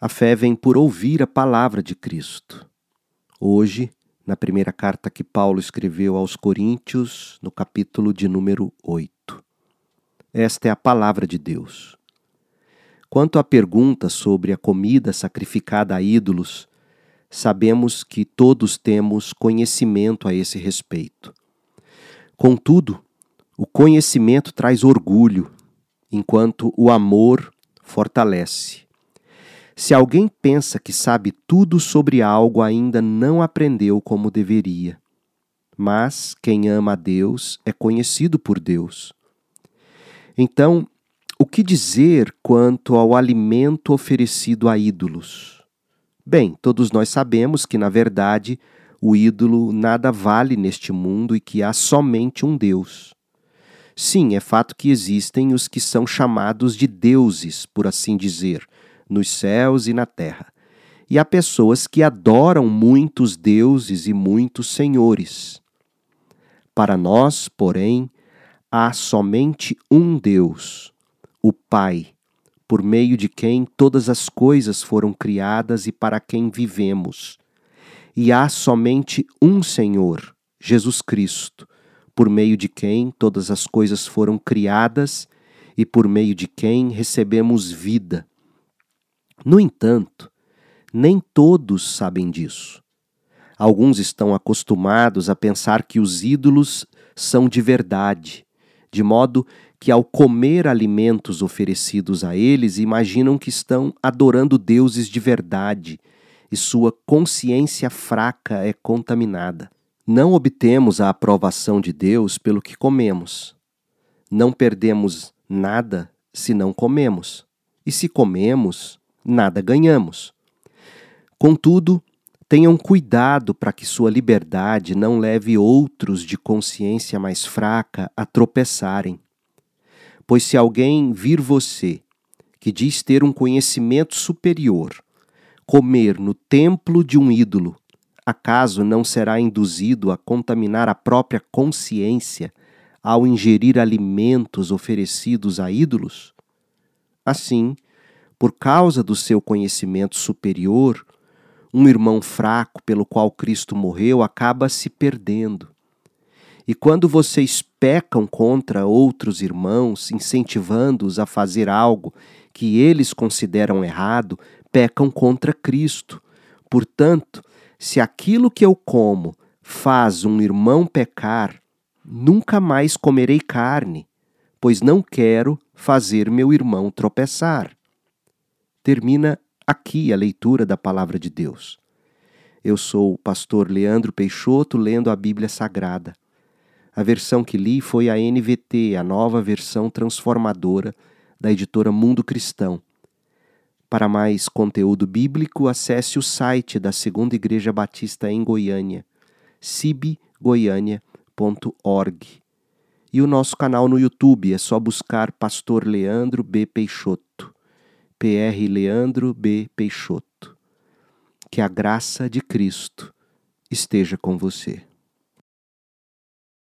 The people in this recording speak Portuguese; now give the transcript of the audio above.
A fé vem por ouvir a palavra de Cristo. Hoje, na primeira carta que Paulo escreveu aos Coríntios, no capítulo de número 8. Esta é a palavra de Deus. Quanto à pergunta sobre a comida sacrificada a ídolos, sabemos que todos temos conhecimento a esse respeito. Contudo, o conhecimento traz orgulho, enquanto o amor fortalece. Se alguém pensa que sabe tudo sobre algo, ainda não aprendeu como deveria. Mas quem ama a Deus é conhecido por Deus. Então, o que dizer quanto ao alimento oferecido a ídolos? Bem, todos nós sabemos que, na verdade, o ídolo nada vale neste mundo e que há somente um Deus. Sim, é fato que existem os que são chamados de deuses, por assim dizer nos céus e na terra. E há pessoas que adoram muitos deuses e muitos senhores. Para nós, porém, há somente um Deus, o Pai, por meio de quem todas as coisas foram criadas e para quem vivemos. E há somente um Senhor, Jesus Cristo, por meio de quem todas as coisas foram criadas e por meio de quem recebemos vida. No entanto, nem todos sabem disso. Alguns estão acostumados a pensar que os ídolos são de verdade, de modo que, ao comer alimentos oferecidos a eles, imaginam que estão adorando deuses de verdade e sua consciência fraca é contaminada. Não obtemos a aprovação de Deus pelo que comemos. Não perdemos nada se não comemos. E se comemos, nada ganhamos. Contudo, tenham cuidado para que sua liberdade não leve outros de consciência mais fraca a tropeçarem. Pois se alguém vir você, que diz ter um conhecimento superior, comer no templo de um ídolo, acaso não será induzido a contaminar a própria consciência ao ingerir alimentos oferecidos a ídolos? Assim, por causa do seu conhecimento superior, um irmão fraco pelo qual Cristo morreu acaba se perdendo. E quando vocês pecam contra outros irmãos, incentivando-os a fazer algo que eles consideram errado, pecam contra Cristo. Portanto, se aquilo que eu como faz um irmão pecar, nunca mais comerei carne, pois não quero fazer meu irmão tropeçar termina aqui a leitura da palavra de Deus. Eu sou o pastor Leandro Peixoto lendo a Bíblia Sagrada. A versão que li foi a NVT, a nova versão transformadora da editora Mundo Cristão. Para mais conteúdo bíblico, acesse o site da Segunda Igreja Batista em Goiânia, cibgoiania.org. E o nosso canal no YouTube é só buscar Pastor Leandro B. Peixoto. PR Leandro B. Peixoto. Que a graça de Cristo esteja com você.